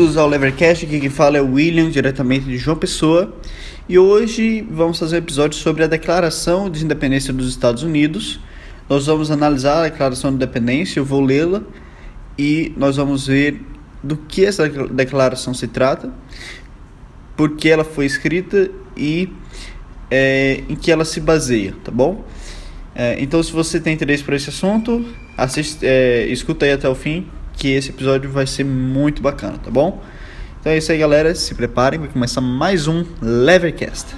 Bem-vindos ao Levercast, aqui quem fala é o William, diretamente de João Pessoa. E hoje vamos fazer um episódio sobre a Declaração de Independência dos Estados Unidos. Nós vamos analisar a Declaração de Independência, eu vou lê-la e nós vamos ver do que essa declaração se trata, por que ela foi escrita e é, em que ela se baseia, tá bom? É, então, se você tem interesse por esse assunto, assiste, é, escuta aí até o fim que esse episódio vai ser muito bacana, tá bom? Então é isso aí, galera. Se preparem, vai começar mais um Levercast.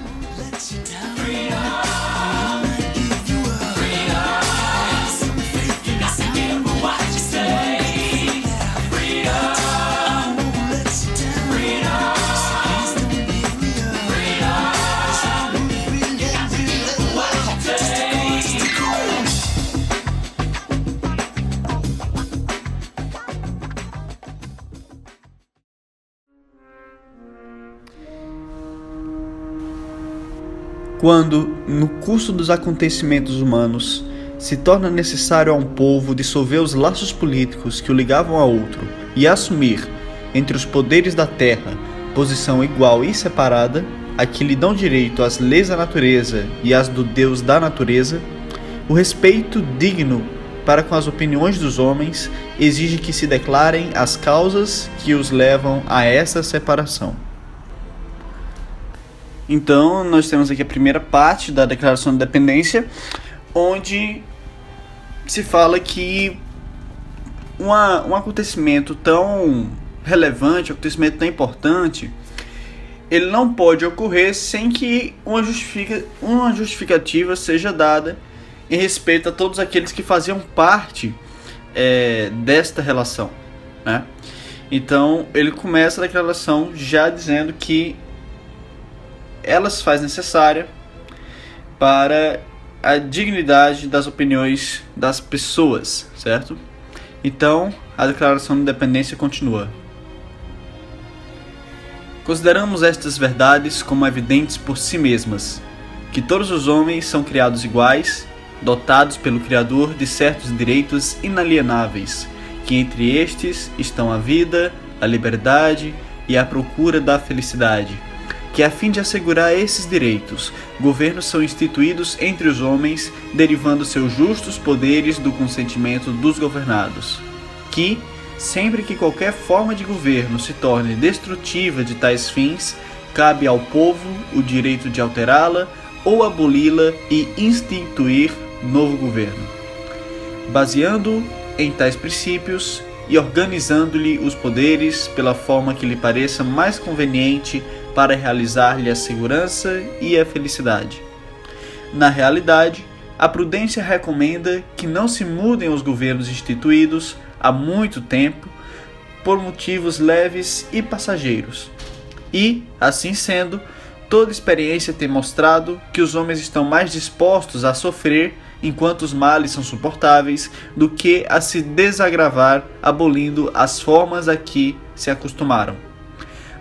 Quando, no curso dos acontecimentos humanos, se torna necessário a um povo dissolver os laços políticos que o ligavam a outro e assumir, entre os poderes da terra, posição igual e separada, a que lhe dão direito as leis da natureza e as do Deus da natureza, o respeito digno para com as opiniões dos homens exige que se declarem as causas que os levam a essa separação. Então, nós temos aqui a primeira parte da Declaração de Independência, onde se fala que uma, um acontecimento tão relevante, um acontecimento tão importante, ele não pode ocorrer sem que uma, justifica, uma justificativa seja dada em respeito a todos aqueles que faziam parte é, desta relação. Né? Então, ele começa a declaração já dizendo que ela se faz necessária para a dignidade das opiniões das pessoas, certo? Então, a Declaração de Independência continua. Consideramos estas verdades como evidentes por si mesmas, que todos os homens são criados iguais, dotados pelo Criador de certos direitos inalienáveis, que entre estes estão a vida, a liberdade e a procura da felicidade que a fim de assegurar esses direitos, governos são instituídos entre os homens, derivando seus justos poderes do consentimento dos governados, que, sempre que qualquer forma de governo se torne destrutiva de tais fins, cabe ao povo o direito de alterá-la ou aboli-la e instituir novo governo. Baseando em tais princípios e organizando-lhe os poderes pela forma que lhe pareça mais conveniente para realizar-lhe a segurança e a felicidade. Na realidade, a prudência recomenda que não se mudem os governos instituídos há muito tempo por motivos leves e passageiros. E, assim sendo, toda experiência tem mostrado que os homens estão mais dispostos a sofrer enquanto os males são suportáveis do que a se desagravar abolindo as formas a que se acostumaram.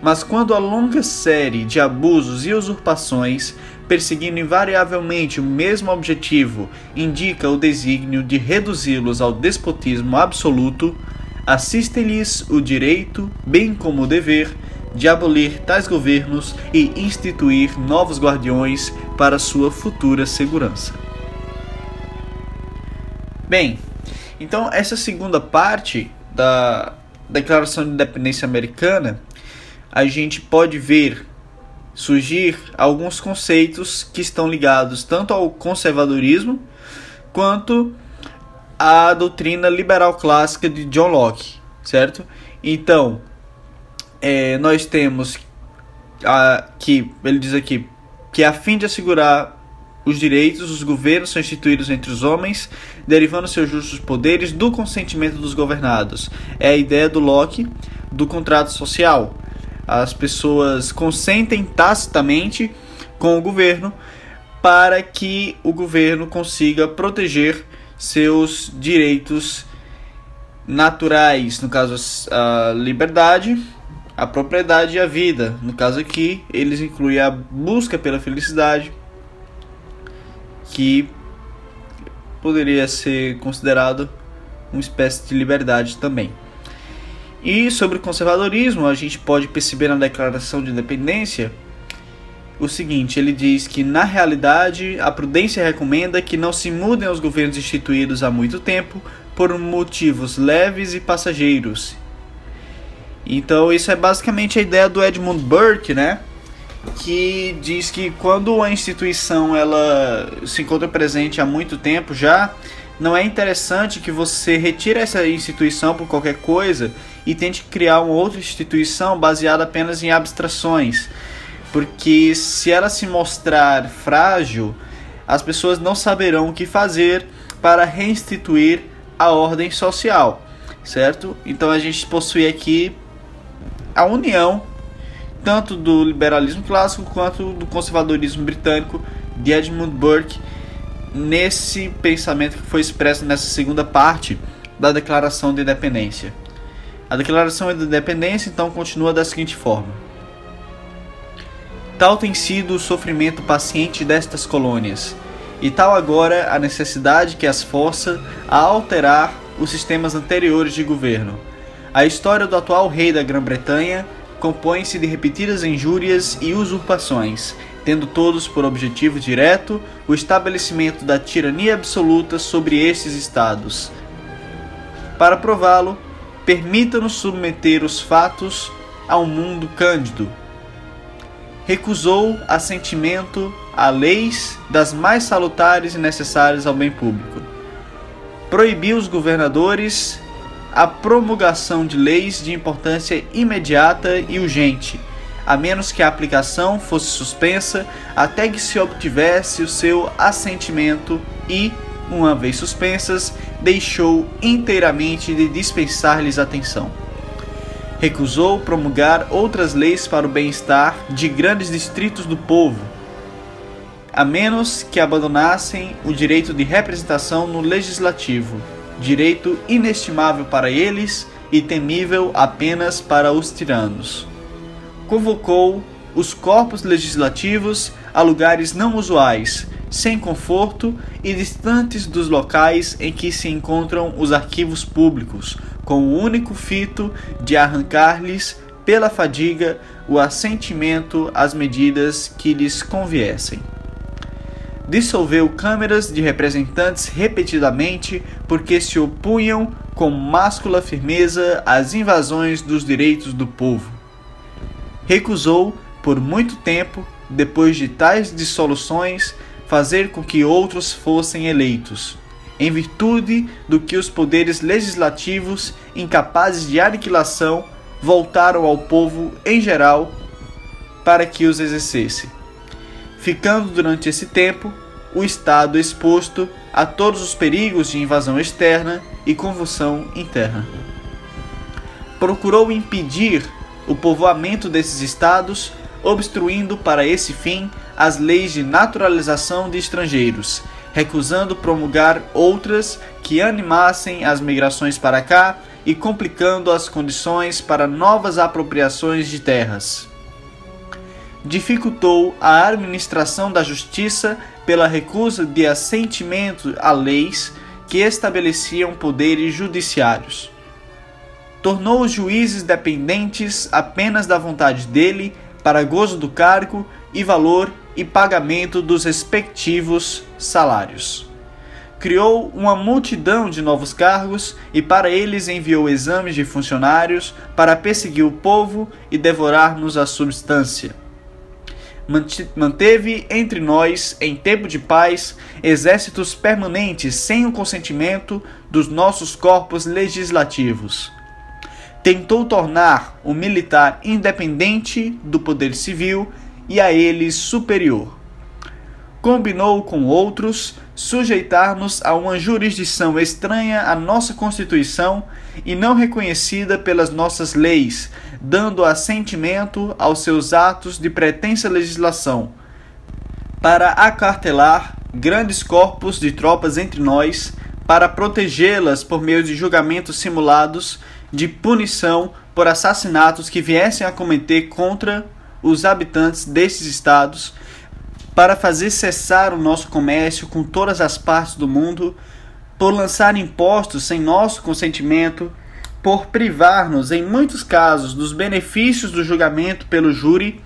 Mas quando a longa série de abusos e usurpações, perseguindo invariavelmente o mesmo objetivo, indica o desígnio de reduzi-los ao despotismo absoluto, assiste-lhes o direito, bem como o dever, de abolir tais governos e instituir novos guardiões para sua futura segurança. Bem, então essa segunda parte da Declaração de Independência Americana a gente pode ver surgir alguns conceitos que estão ligados tanto ao conservadorismo quanto à doutrina liberal clássica de John Locke, certo? Então, é, nós temos que ele diz aqui que a fim de assegurar os direitos, os governos são instituídos entre os homens, derivando seus justos poderes do consentimento dos governados. É a ideia do Locke do contrato social, as pessoas consentem tacitamente com o governo para que o governo consiga proteger seus direitos naturais, no caso a liberdade, a propriedade e a vida. No caso aqui, eles incluem a busca pela felicidade, que poderia ser considerado uma espécie de liberdade também. E sobre o conservadorismo, a gente pode perceber na Declaração de Independência o seguinte: ele diz que, na realidade, a prudência recomenda que não se mudem os governos instituídos há muito tempo por motivos leves e passageiros. Então, isso é basicamente a ideia do Edmund Burke, né? Que diz que quando a instituição ela se encontra presente há muito tempo já, não é interessante que você retire essa instituição por qualquer coisa e tente criar uma outra instituição baseada apenas em abstrações. Porque se ela se mostrar frágil, as pessoas não saberão o que fazer para reinstituir a ordem social, certo? Então a gente possui aqui a união tanto do liberalismo clássico quanto do conservadorismo britânico de Edmund Burke nesse pensamento que foi expresso nessa segunda parte da Declaração de Independência. A Declaração de Independência então continua da seguinte forma: Tal tem sido o sofrimento paciente destas colônias, e tal agora a necessidade que as força a alterar os sistemas anteriores de governo. A história do atual rei da Grã-Bretanha compõe-se de repetidas injúrias e usurpações, tendo todos por objetivo direto o estabelecimento da tirania absoluta sobre estes estados. Para prová-lo, permita-nos submeter os fatos a um mundo cândido. Recusou assentimento a leis das mais salutares e necessárias ao bem público. Proibiu os governadores a promulgação de leis de importância imediata e urgente, a menos que a aplicação fosse suspensa até que se obtivesse o seu assentimento e, uma vez suspensas, deixou inteiramente de dispensar-lhes atenção. Recusou promulgar outras leis para o bem-estar de grandes distritos do povo, a menos que abandonassem o direito de representação no legislativo, direito inestimável para eles e temível apenas para os tiranos. Convocou os corpos legislativos a lugares não usuais, sem conforto e distantes dos locais em que se encontram os arquivos públicos, com o único fito de arrancar-lhes, pela fadiga, o assentimento às medidas que lhes conviessem. Dissolveu câmeras de representantes repetidamente porque se opunham com máscula firmeza às invasões dos direitos do povo. Recusou, por muito tempo, depois de tais dissoluções, fazer com que outros fossem eleitos, em virtude do que os poderes legislativos, incapazes de aniquilação, voltaram ao povo em geral para que os exercesse, ficando durante esse tempo o Estado exposto a todos os perigos de invasão externa e convulsão interna. Procurou impedir o povoamento desses estados, obstruindo para esse fim as leis de naturalização de estrangeiros, recusando promulgar outras que animassem as migrações para cá e complicando as condições para novas apropriações de terras. Dificultou a administração da justiça pela recusa de assentimento a leis que estabeleciam poderes judiciários. Tornou os juízes dependentes apenas da vontade dele para gozo do cargo e valor e pagamento dos respectivos salários. Criou uma multidão de novos cargos e para eles enviou exames de funcionários para perseguir o povo e devorar-nos a substância. Manteve entre nós, em tempo de paz, exércitos permanentes sem o consentimento dos nossos corpos legislativos tentou tornar o militar independente do poder civil e a ele superior. Combinou com outros sujeitar-nos a uma jurisdição estranha à nossa Constituição e não reconhecida pelas nossas leis, dando assentimento aos seus atos de pretensa legislação, para acartelar grandes corpos de tropas entre nós, para protegê-las por meio de julgamentos simulados de punição por assassinatos que viessem a cometer contra os habitantes desses estados, para fazer cessar o nosso comércio com todas as partes do mundo, por lançar impostos sem nosso consentimento, por privar-nos, em muitos casos, dos benefícios do julgamento pelo júri,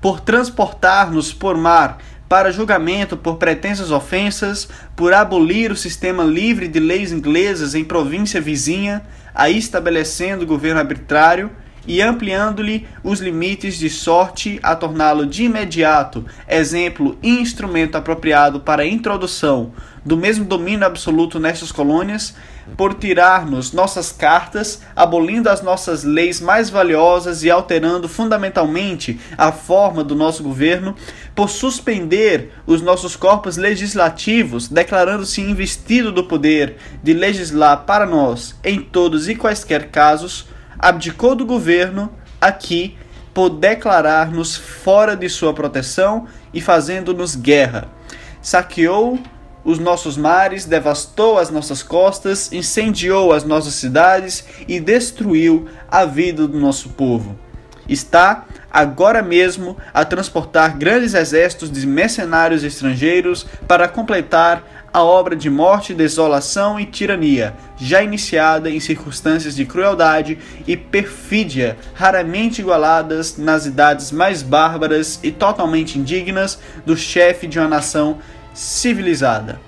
por transportar-nos por mar para julgamento por pretensas ofensas, por abolir o sistema livre de leis inglesas em província vizinha, aí estabelecendo governo arbitrário e ampliando-lhe os limites de sorte a torná-lo de imediato exemplo e instrumento apropriado para a introdução do mesmo domínio absoluto nestas colônias, por tirar-nos nossas cartas, abolindo as nossas leis mais valiosas e alterando fundamentalmente a forma do nosso governo, por suspender os nossos corpos legislativos, declarando-se investido do poder de legislar para nós em todos e quaisquer casos, abdicou do governo aqui por declarar-nos fora de sua proteção e fazendo-nos guerra. Saqueou os nossos mares, devastou as nossas costas, incendiou as nossas cidades e destruiu a vida do nosso povo. Está agora mesmo a transportar grandes exércitos de mercenários estrangeiros para completar a obra de morte, desolação e tirania, já iniciada em circunstâncias de crueldade e perfídia raramente igualadas nas idades mais bárbaras e totalmente indignas do chefe de uma nação civilizada.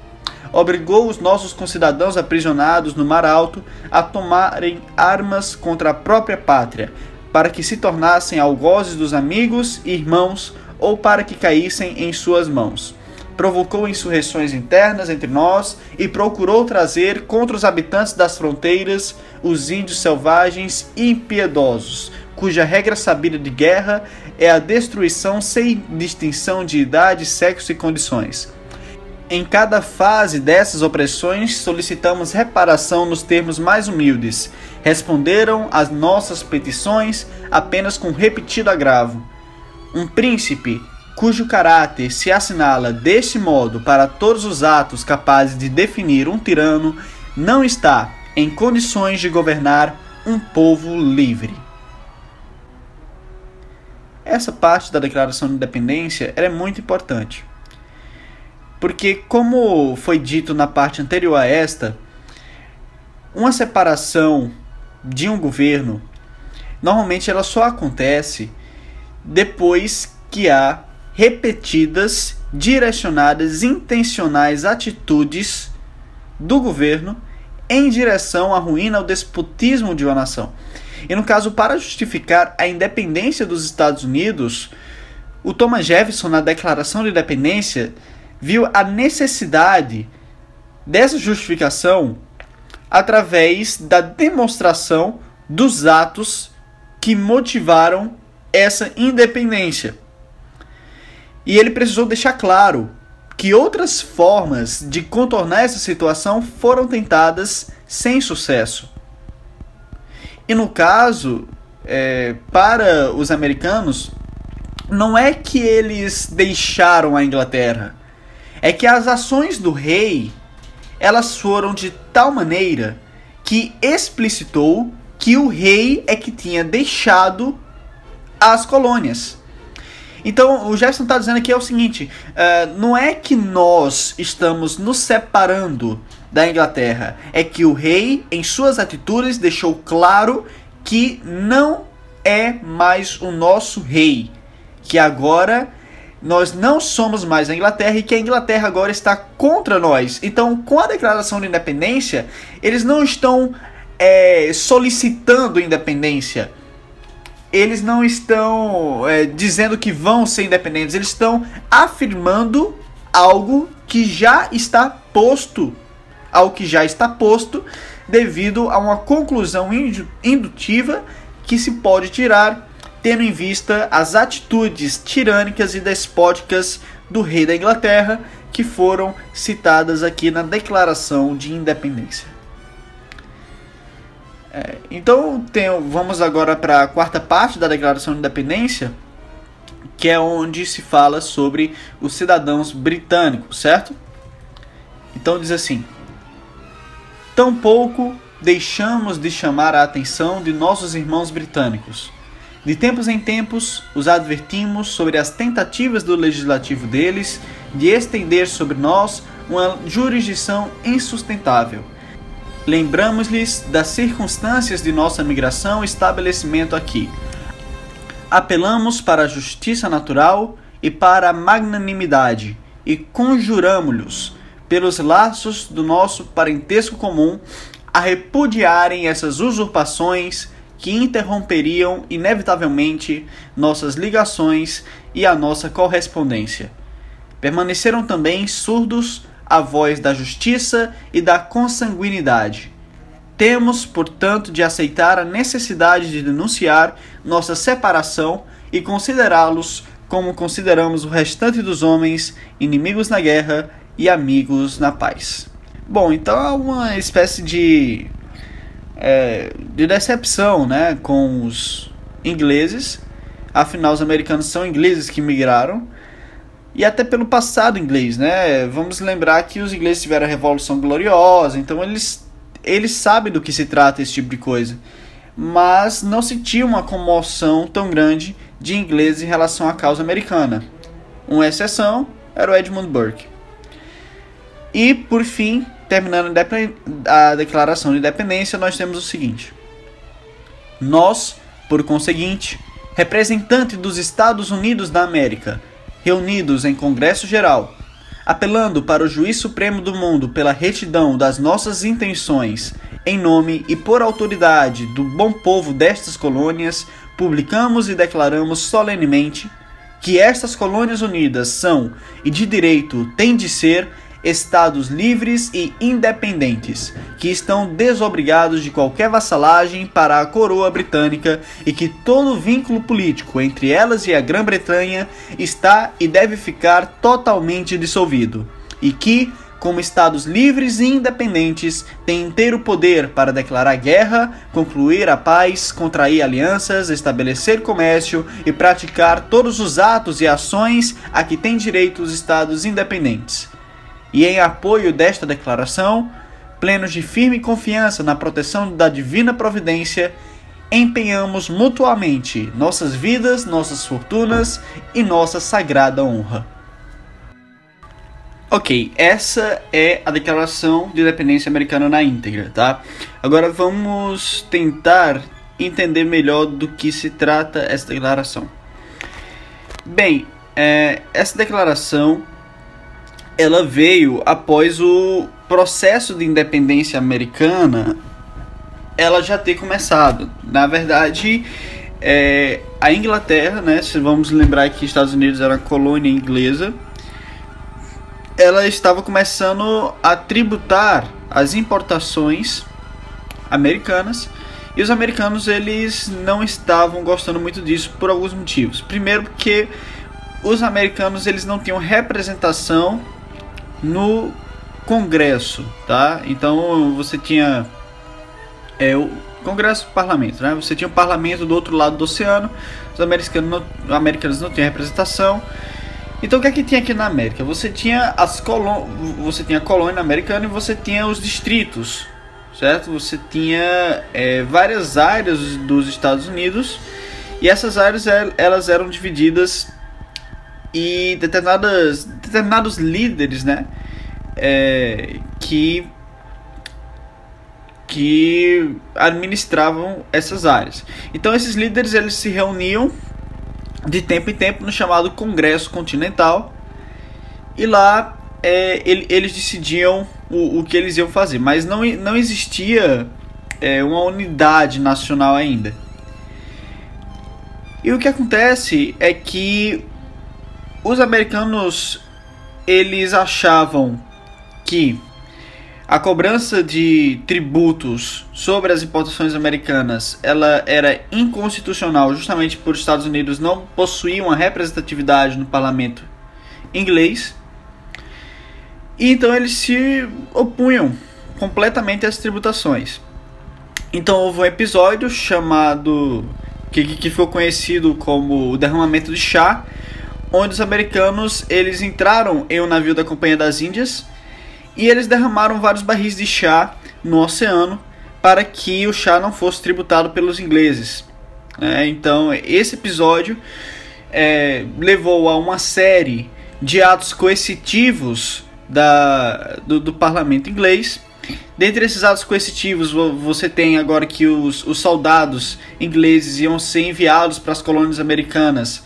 Obrigou os nossos concidadãos aprisionados no Mar Alto a tomarem armas contra a própria pátria, para que se tornassem algozes dos amigos e irmãos ou para que caíssem em suas mãos. Provocou insurreições internas entre nós e procurou trazer contra os habitantes das fronteiras os índios selvagens e impiedosos, cuja regra sabida de guerra é a destruição sem distinção de idade, sexo e condições em cada fase dessas opressões, solicitamos reparação nos termos mais humildes. Responderam às nossas petições apenas com repetido agravo. Um príncipe cujo caráter se assinala deste modo para todos os atos capazes de definir um tirano, não está em condições de governar um povo livre. Essa parte da Declaração de Independência é muito importante. Porque, como foi dito na parte anterior a esta, uma separação de um governo normalmente ela só acontece depois que há repetidas, direcionadas, intencionais atitudes do governo em direção à ruína, ao despotismo de uma nação. E no caso, para justificar a independência dos Estados Unidos, o Thomas Jefferson, na Declaração de Independência, viu a necessidade dessa justificação através da demonstração dos atos que motivaram essa independência. E ele precisou deixar claro que outras formas de contornar essa situação foram tentadas sem sucesso. E no caso, é, para os americanos, não é que eles deixaram a Inglaterra, é que as ações do rei elas foram de tal maneira que explicitou que o rei é que tinha deixado as colônias. Então o Jefferson está dizendo aqui é o seguinte: uh, não é que nós estamos nos separando da Inglaterra, é que o rei, em suas atitudes, deixou claro que não é mais o nosso rei, que agora nós não somos mais a Inglaterra e que a Inglaterra agora está contra nós. Então, com a declaração de independência, eles não estão é, solicitando independência. Eles não estão é, dizendo que vão ser independentes. Eles estão afirmando algo que já está posto, ao que já está posto, devido a uma conclusão indutiva que se pode tirar tendo em vista as atitudes tirânicas e despóticas do rei da Inglaterra que foram citadas aqui na Declaração de Independência. É, então tem, vamos agora para a quarta parte da Declaração de Independência, que é onde se fala sobre os cidadãos britânicos, certo? Então diz assim: Tampouco deixamos de chamar a atenção de nossos irmãos britânicos de tempos em tempos, os advertimos sobre as tentativas do legislativo deles de estender sobre nós uma jurisdição insustentável, lembramos-lhes das circunstâncias de nossa migração e estabelecimento aqui. Apelamos para a justiça natural e para a magnanimidade, e conjuramos-lhes, pelos laços do nosso parentesco comum, a repudiarem essas usurpações que interromperiam inevitavelmente nossas ligações e a nossa correspondência. Permaneceram também surdos à voz da justiça e da consanguinidade. Temos, portanto, de aceitar a necessidade de denunciar nossa separação e considerá-los como consideramos o restante dos homens, inimigos na guerra e amigos na paz. Bom, então é uma espécie de, é, de decepção né, com os ingleses. Afinal, os americanos são ingleses que migraram. E até pelo passado inglês, né? Vamos lembrar que os ingleses tiveram a Revolução Gloriosa, então eles, eles sabem do que se trata esse tipo de coisa. Mas não se tinha uma comoção tão grande de ingleses em relação à causa americana. Uma exceção era o Edmund Burke. E, por fim, terminando a declaração de independência, nós temos o seguinte: Nós, por conseguinte, representantes dos Estados Unidos da América, reunidos em Congresso Geral, apelando para o Juiz Supremo do Mundo pela retidão das nossas intenções, em nome e por autoridade do bom povo destas colônias, publicamos e declaramos solenemente que estas colônias unidas são e de direito têm de ser estados livres e independentes, que estão desobrigados de qualquer vassalagem para a coroa britânica e que todo vínculo político entre elas e a Grã-Bretanha está e deve ficar totalmente dissolvido, e que como estados livres e independentes, têm inteiro poder para declarar guerra, concluir a paz, contrair alianças, estabelecer comércio e praticar todos os atos e ações a que têm direito os estados independentes. E em apoio desta declaração, plenos de firme confiança na proteção da divina providência, empenhamos mutuamente nossas vidas, nossas fortunas e nossa sagrada honra. Ok, essa é a declaração de independência americana na íntegra, tá? Agora vamos tentar entender melhor do que se trata essa declaração. Bem, é, essa declaração ela veio após o processo de independência americana ela já ter começado. Na verdade, é, a Inglaterra, né, se vamos lembrar que Estados Unidos era colônia inglesa, ela estava começando a tributar as importações americanas e os americanos eles não estavam gostando muito disso por alguns motivos. Primeiro porque os americanos eles não tinham representação no Congresso, tá? Então você tinha é, o Congresso e Parlamento, né? Você tinha o Parlamento do outro lado do oceano, os americanos não, americanos não tinham representação então o que é que tinha aqui na América? Você tinha as colô você tinha a colônia americana e você tinha os distritos, certo? Você tinha é, várias áreas dos Estados Unidos e essas áreas elas eram divididas e determinadas determinados líderes, né? É, que que administravam essas áreas. Então esses líderes eles se reuniam de tempo em tempo no chamado Congresso Continental e lá é, ele, eles decidiam o, o que eles iam fazer, mas não, não existia é, uma unidade nacional ainda. E o que acontece é que os americanos eles achavam que a cobrança de tributos sobre as importações americanas ela era inconstitucional justamente por os Estados Unidos não possuir uma representatividade no parlamento inglês. E então eles se opunham completamente às tributações. Então houve um episódio chamado que, que ficou conhecido como o derramamento de chá, onde os americanos eles entraram em um navio da Companhia das Índias e eles derramaram vários barris de chá no oceano para que o chá não fosse tributado pelos ingleses. É, então, esse episódio é, levou a uma série de atos coercitivos da, do, do parlamento inglês, Dentre esses atos coercitivos, você tem agora que os, os soldados ingleses iam ser enviados para as colônias americanas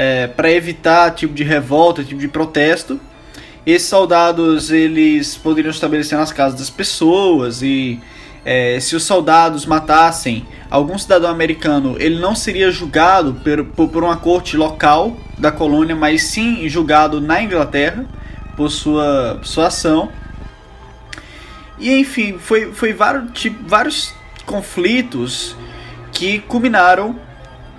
é, para evitar tipo de revolta, tipo de protesto. Esses soldados eles poderiam estabelecer nas casas das pessoas e é, se os soldados matassem algum cidadão americano, ele não seria julgado por, por, uma corte local da colônia, mas sim julgado na Inglaterra por sua, sua ação. E enfim, foi, foi vários, tipo, vários conflitos que culminaram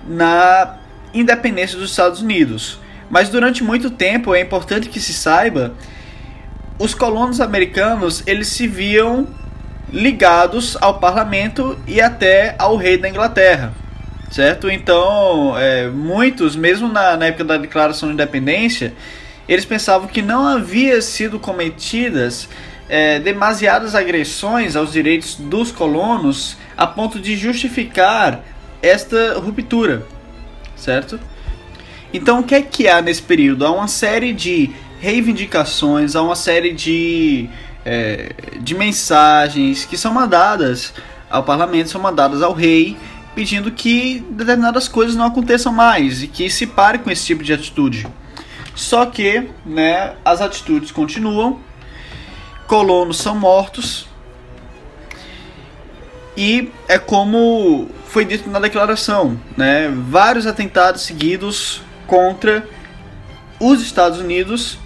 na independência dos Estados Unidos. Mas durante muito tempo é importante que se saiba, os colonos americanos eles se viam ligados ao parlamento e até ao rei da Inglaterra, certo? Então, é, muitos, mesmo na, na época da Declaração de Independência, eles pensavam que não havia sido cometidas é, demasiadas agressões aos direitos dos colonos a ponto de justificar esta ruptura, certo? Então, o que é que há nesse período? Há uma série de reivindicações, há uma série de é, de mensagens que são mandadas ao parlamento, são mandadas ao rei, pedindo que determinadas coisas não aconteçam mais e que se pare com esse tipo de atitude. Só que, né, as atitudes continuam, colonos são mortos e é como foi dito na declaração, né, vários atentados seguidos contra os Estados Unidos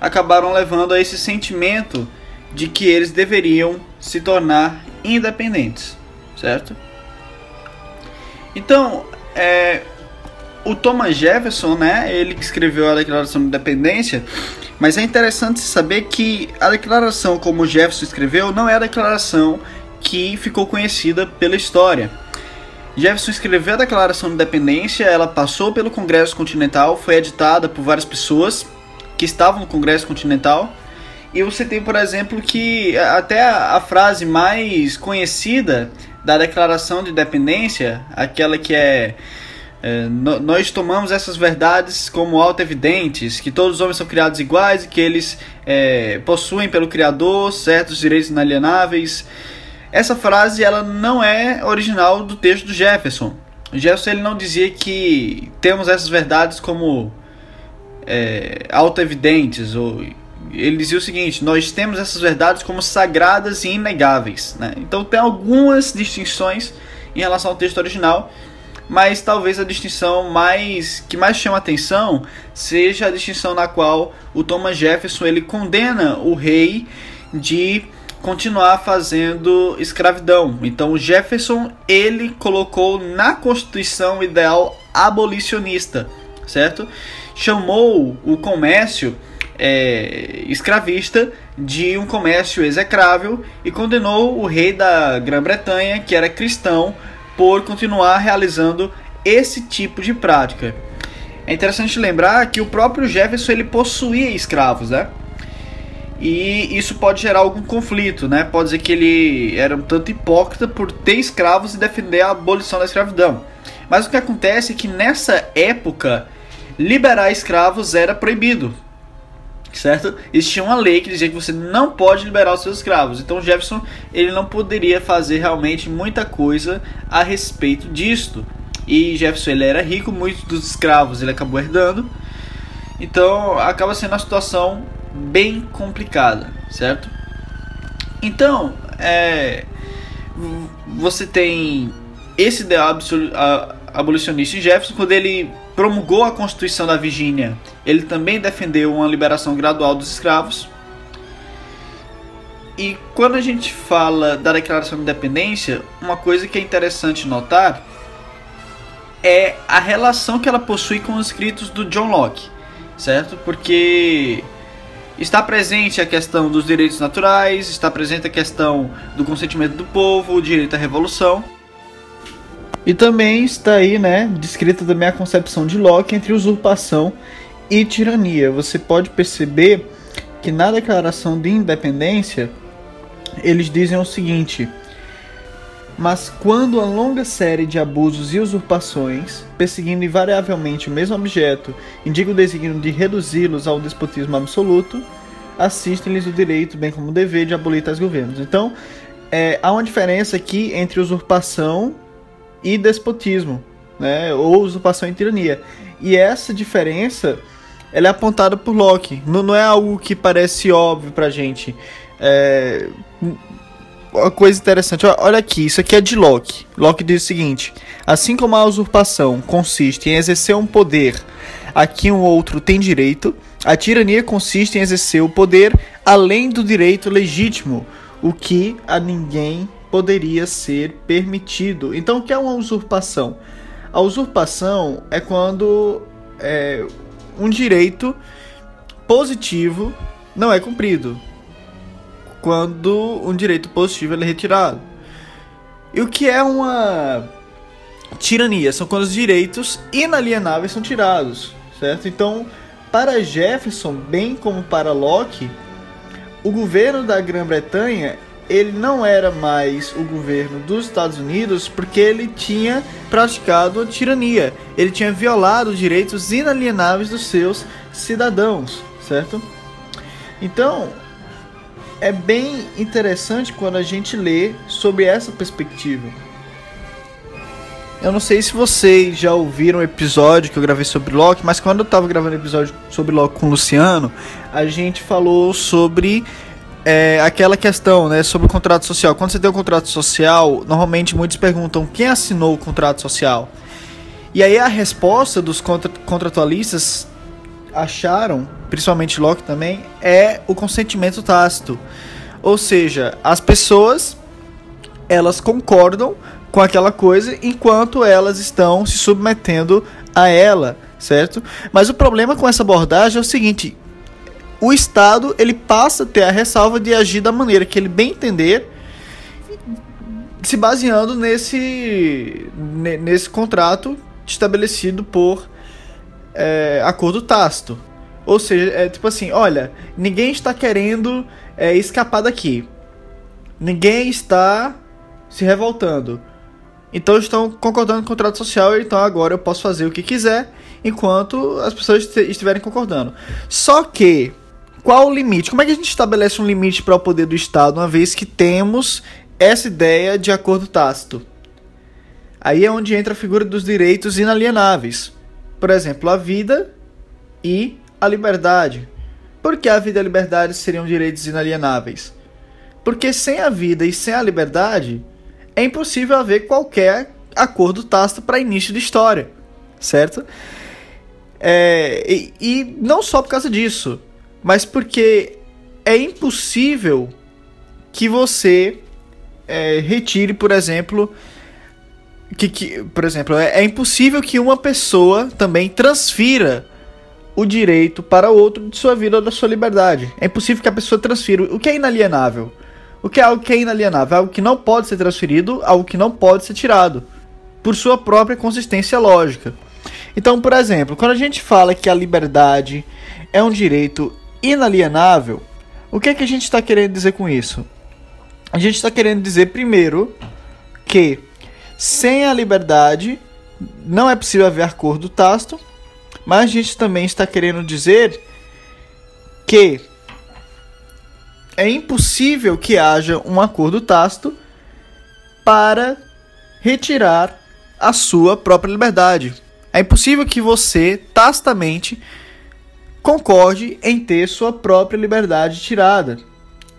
acabaram levando a esse sentimento de que eles deveriam se tornar independentes, certo? Então, é, o Thomas Jefferson, né, ele que escreveu a Declaração de Independência, mas é interessante saber que a declaração como Jefferson escreveu não é a declaração que ficou conhecida pela história. Jefferson escreveu a Declaração de Independência, ela passou pelo Congresso Continental, foi editada por várias pessoas que estavam no Congresso Continental. E você tem, por exemplo, que até a, a frase mais conhecida da Declaração de Independência, aquela que é, é nós tomamos essas verdades como auto-evidentes, que todos os homens são criados iguais e que eles é, possuem pelo Criador certos direitos inalienáveis. Essa frase ela não é original do texto do Jefferson. O Jefferson ele não dizia que temos essas verdades como é, auto-evidentes. Ou, ele dizia o seguinte: nós temos essas verdades como sagradas e inegáveis. Né? Então tem algumas distinções em relação ao texto original, mas talvez a distinção mais que mais chama atenção seja a distinção na qual o Thomas Jefferson ele condena o rei de continuar fazendo escravidão. Então o Jefferson ele colocou na Constituição ideal abolicionista, certo? chamou o comércio é, escravista de um comércio execrável e condenou o rei da Grã-Bretanha, que era cristão, por continuar realizando esse tipo de prática. É interessante lembrar que o próprio Jefferson ele possuía escravos, né? E isso pode gerar algum conflito, né? Pode dizer que ele era um tanto hipócrita por ter escravos e defender a abolição da escravidão. Mas o que acontece é que nessa época liberar escravos era proibido. Certo? Existia uma lei que dizia que você não pode liberar os seus escravos. Então Jefferson ele não poderia fazer realmente muita coisa a respeito disto. E Jefferson ele era rico, muitos dos escravos ele acabou herdando. Então acaba sendo uma situação bem complicada, certo? Então, é, você tem esse ideal abolicionista em Jefferson quando ele promulgou a Constituição da Virgínia, ele também defendeu uma liberação gradual dos escravos. E quando a gente fala da Declaração de Independência, uma coisa que é interessante notar é a relação que ela possui com os escritos do John Locke, certo? Porque está presente a questão dos direitos naturais, está presente a questão do consentimento do povo, o direito à revolução. E também está aí, né, descrita também a concepção de Locke entre usurpação e tirania. Você pode perceber que na Declaração de Independência eles dizem o seguinte: mas quando a longa série de abusos e usurpações, perseguindo invariavelmente o mesmo objeto, indica o desígnio de reduzi-los ao despotismo absoluto, assistem-lhes o direito, bem como o dever, de abolir tais governos. Então, é, há uma diferença aqui entre usurpação e despotismo, né? ou usurpação e tirania. E essa diferença ela é apontada por Locke. Não, não é algo que parece óbvio pra gente. É, uma coisa interessante, olha aqui, isso aqui é de Locke. Locke diz o seguinte: assim como a usurpação consiste em exercer um poder a que um outro tem direito, a tirania consiste em exercer o poder além do direito legítimo, o que a ninguém poderia ser permitido. Então, o que é uma usurpação? A usurpação é quando é, um direito positivo não é cumprido quando um direito positivo é retirado. E o que é uma tirania? São quando os direitos inalienáveis são tirados, certo? Então, para Jefferson, bem como para Locke, o governo da Grã-Bretanha ele não era mais o governo dos Estados Unidos porque ele tinha praticado a tirania. Ele tinha violado os direitos inalienáveis dos seus cidadãos, certo? Então, é bem interessante quando a gente lê sobre essa perspectiva. Eu não sei se vocês já ouviram o episódio que eu gravei sobre Locke, mas quando eu estava gravando o episódio sobre Locke com o Luciano, a gente falou sobre é, aquela questão, né, sobre o contrato social. Quando você tem um contrato social, normalmente muitos perguntam quem assinou o contrato social. E aí a resposta dos contra contratualistas acharam, principalmente Locke também, é o consentimento tácito. Ou seja, as pessoas elas concordam com aquela coisa enquanto elas estão se submetendo a ela, certo? Mas o problema com essa abordagem é o seguinte: o Estado ele passa a ter a ressalva de agir da maneira que ele bem entender, se baseando nesse nesse contrato estabelecido por é, acordo tácito. Ou seja, é tipo assim, olha, ninguém está querendo é, escapar daqui. Ninguém está se revoltando. Então estão concordando com o contrato social, então agora eu posso fazer o que quiser enquanto as pessoas estiverem concordando. Só que qual o limite? Como é que a gente estabelece um limite para o poder do Estado, uma vez que temos essa ideia de acordo tácito? Aí é onde entra a figura dos direitos inalienáveis. Por exemplo, a vida e a liberdade. Por que a vida e a liberdade seriam direitos inalienáveis? Porque sem a vida e sem a liberdade, é impossível haver qualquer acordo tácito para início de história, certo? É, e, e não só por causa disso, mas porque é impossível que você é, retire, por exemplo, que, que, por exemplo, é, é impossível que uma pessoa também transfira o direito para outro de sua vida ou da sua liberdade. É impossível que a pessoa transfira. O que é inalienável? O que é algo que é inalienável? Algo que não pode ser transferido, algo que não pode ser tirado, por sua própria consistência lógica. Então, por exemplo, quando a gente fala que a liberdade é um direito inalienável, o que é que a gente está querendo dizer com isso? A gente está querendo dizer, primeiro, que sem a liberdade não é possível haver acordo tácito, mas a gente também está querendo dizer que é impossível que haja um acordo tácito para retirar a sua própria liberdade. É impossível que você tacitamente concorde em ter sua própria liberdade tirada.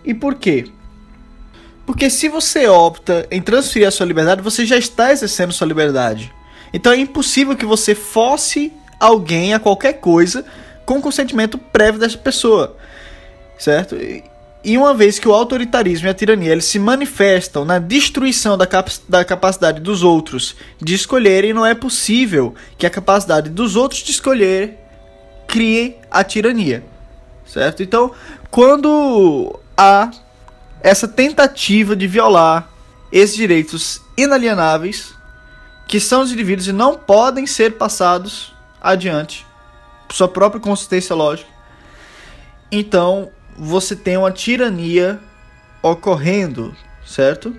E por quê? Porque se você opta em transferir a sua liberdade, você já está exercendo sua liberdade. Então é impossível que você force alguém a qualquer coisa com consentimento prévio dessa pessoa. Certo? E uma vez que o autoritarismo e a tirania eles se manifestam na destruição da, cap da capacidade dos outros de escolherem, não é possível que a capacidade dos outros de escolher crie a tirania. Certo? Então, quando há essa tentativa de violar esses direitos inalienáveis, que são os indivíduos e não podem ser passados adiante por sua própria consistência lógica, então você tem uma tirania ocorrendo, certo?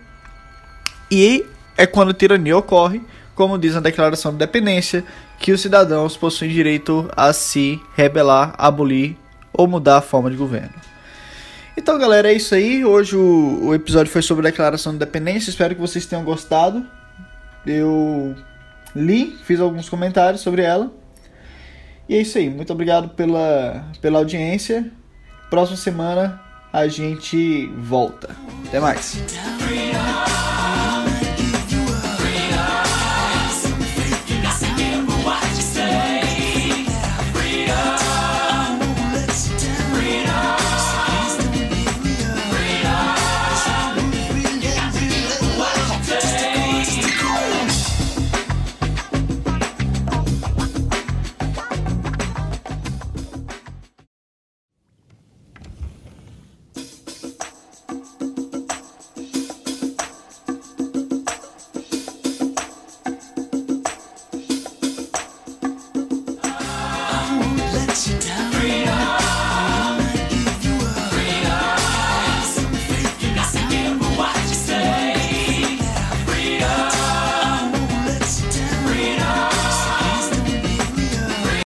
E é quando a tirania ocorre, como diz na Declaração de Independência, que os cidadãos possuem direito a se rebelar, abolir ou mudar a forma de governo. Então, galera, é isso aí. Hoje o, o episódio foi sobre a declaração de independência. Espero que vocês tenham gostado. Eu li, fiz alguns comentários sobre ela. E é isso aí. Muito obrigado pela, pela audiência. Próxima semana a gente volta. Até mais.